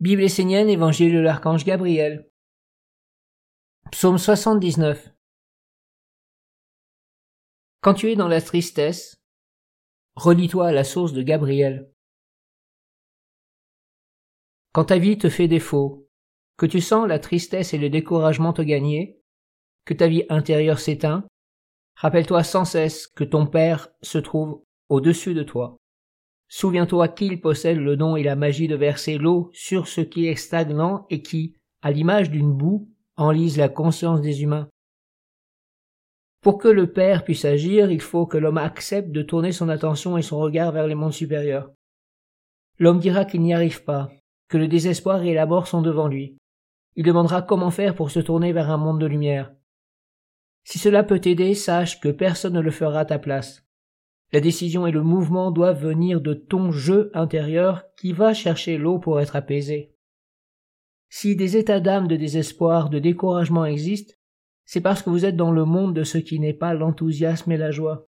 Bible essénienne, Évangile de l'archange Gabriel. Psaume 79. Quand tu es dans la tristesse, relis-toi à la source de Gabriel. Quand ta vie te fait défaut, que tu sens la tristesse et le découragement te gagner, que ta vie intérieure s'éteint, rappelle-toi sans cesse que ton Père se trouve au-dessus de toi. Souviens-toi qu'il possède le don et la magie de verser l'eau sur ce qui est stagnant et qui, à l'image d'une boue, enlise la conscience des humains. Pour que le Père puisse agir, il faut que l'homme accepte de tourner son attention et son regard vers les mondes supérieurs. L'homme dira qu'il n'y arrive pas, que le désespoir et la mort sont devant lui. Il demandera comment faire pour se tourner vers un monde de lumière. Si cela peut t'aider, sache que personne ne le fera à ta place. La décision et le mouvement doivent venir de ton jeu intérieur qui va chercher l'eau pour être apaisé. Si des états d'âme de désespoir, de découragement existent, c'est parce que vous êtes dans le monde de ce qui n'est pas l'enthousiasme et la joie.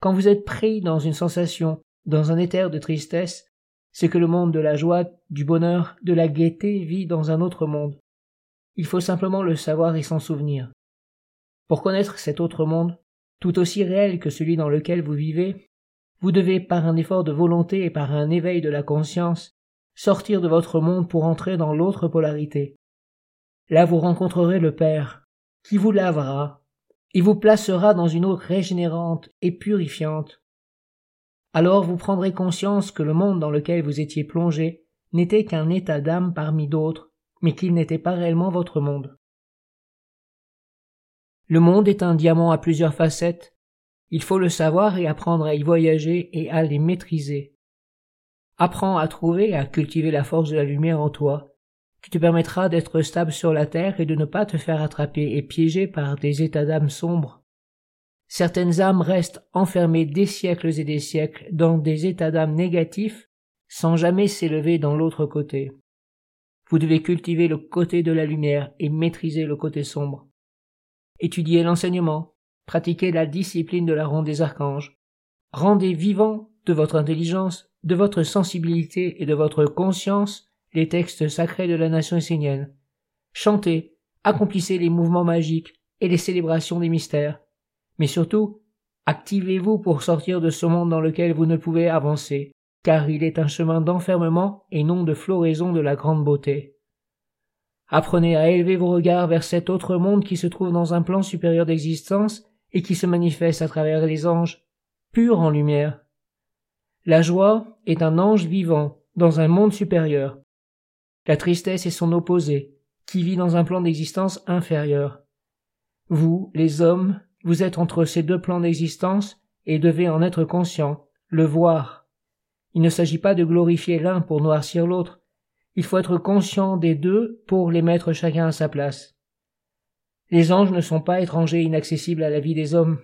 Quand vous êtes pris dans une sensation, dans un éther de tristesse, c'est que le monde de la joie, du bonheur, de la gaieté vit dans un autre monde. Il faut simplement le savoir et s'en souvenir. Pour connaître cet autre monde, tout aussi réel que celui dans lequel vous vivez, vous devez, par un effort de volonté et par un éveil de la conscience, sortir de votre monde pour entrer dans l'autre polarité. Là vous rencontrerez le Père, qui vous lavera, et vous placera dans une eau régénérante et purifiante. Alors vous prendrez conscience que le monde dans lequel vous étiez plongé n'était qu'un état d'âme parmi d'autres, mais qu'il n'était pas réellement votre monde. Le monde est un diamant à plusieurs facettes. Il faut le savoir et apprendre à y voyager et à les maîtriser. Apprends à trouver et à cultiver la force de la lumière en toi, qui te permettra d'être stable sur la terre et de ne pas te faire attraper et piéger par des états d'âme sombres. Certaines âmes restent enfermées des siècles et des siècles dans des états d'âme négatifs sans jamais s'élever dans l'autre côté. Vous devez cultiver le côté de la lumière et maîtriser le côté sombre. Étudiez l'enseignement, pratiquez la discipline de la ronde des archanges, rendez vivant de votre intelligence, de votre sensibilité et de votre conscience les textes sacrés de la nation essénienne. Chantez, accomplissez les mouvements magiques et les célébrations des mystères. Mais surtout, activez-vous pour sortir de ce monde dans lequel vous ne pouvez avancer, car il est un chemin d'enfermement et non de floraison de la grande beauté. Apprenez à élever vos regards vers cet autre monde qui se trouve dans un plan supérieur d'existence et qui se manifeste à travers les anges, purs en lumière. La joie est un ange vivant dans un monde supérieur. La tristesse est son opposé, qui vit dans un plan d'existence inférieur. Vous, les hommes, vous êtes entre ces deux plans d'existence et devez en être conscient, le voir. Il ne s'agit pas de glorifier l'un pour noircir l'autre, il faut être conscient des deux pour les mettre chacun à sa place. Les anges ne sont pas étrangers inaccessibles à la vie des hommes.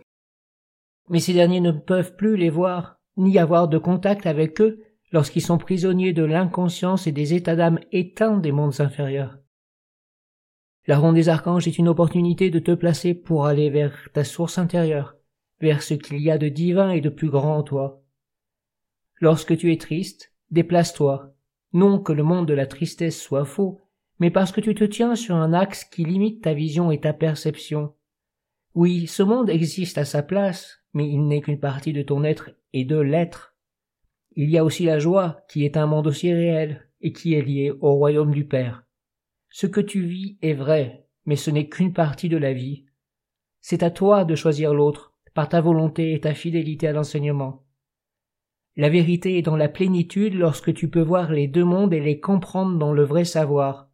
Mais ces derniers ne peuvent plus les voir, ni avoir de contact avec eux lorsqu'ils sont prisonniers de l'inconscience et des états d'âme éteints des mondes inférieurs. La ronde des archanges est une opportunité de te placer pour aller vers ta source intérieure, vers ce qu'il y a de divin et de plus grand en toi. Lorsque tu es triste, déplace-toi, non que le monde de la tristesse soit faux, mais parce que tu te tiens sur un axe qui limite ta vision et ta perception. Oui, ce monde existe à sa place, mais il n'est qu'une partie de ton être et de l'être. Il y a aussi la joie, qui est un monde aussi réel, et qui est lié au royaume du Père. Ce que tu vis est vrai, mais ce n'est qu'une partie de la vie. C'est à toi de choisir l'autre, par ta volonté et ta fidélité à l'enseignement. La vérité est dans la plénitude lorsque tu peux voir les deux mondes et les comprendre dans le vrai savoir.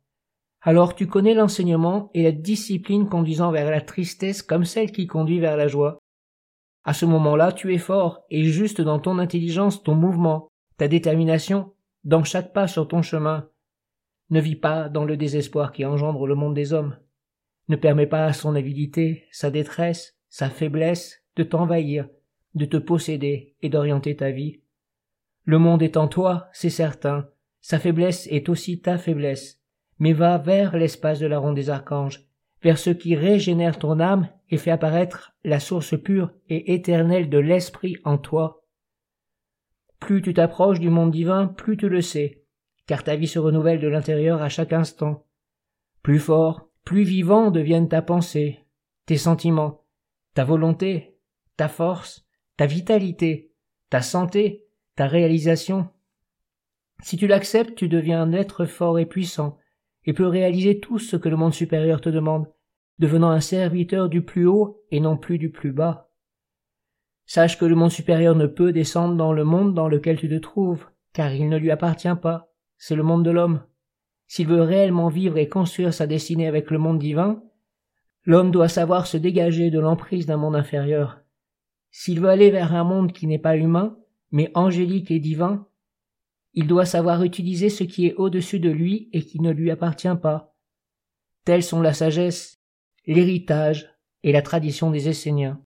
Alors tu connais l'enseignement et la discipline conduisant vers la tristesse comme celle qui conduit vers la joie. À ce moment-là, tu es fort et juste dans ton intelligence, ton mouvement, ta détermination, dans chaque pas sur ton chemin. Ne vis pas dans le désespoir qui engendre le monde des hommes. Ne permets pas à son avidité, sa détresse, sa faiblesse de t'envahir, de te posséder et d'orienter ta vie. Le monde est en toi, c'est certain, sa faiblesse est aussi ta faiblesse, mais va vers l'espace de la ronde des archanges, vers ce qui régénère ton âme et fait apparaître la source pure et éternelle de l'esprit en toi. Plus tu t'approches du monde divin, plus tu le sais, car ta vie se renouvelle de l'intérieur à chaque instant. Plus fort, plus vivant deviennent ta pensée, tes sentiments, ta volonté, ta force, ta vitalité, ta santé, ta réalisation. Si tu l'acceptes, tu deviens un être fort et puissant, et peux réaliser tout ce que le monde supérieur te demande, devenant un serviteur du plus haut et non plus du plus bas. Sache que le monde supérieur ne peut descendre dans le monde dans lequel tu te trouves, car il ne lui appartient pas, c'est le monde de l'homme. S'il veut réellement vivre et construire sa destinée avec le monde divin, l'homme doit savoir se dégager de l'emprise d'un monde inférieur. S'il veut aller vers un monde qui n'est pas humain, mais angélique et divin, il doit savoir utiliser ce qui est au-dessus de lui et qui ne lui appartient pas. Tels sont la sagesse, l'héritage et la tradition des Esséniens.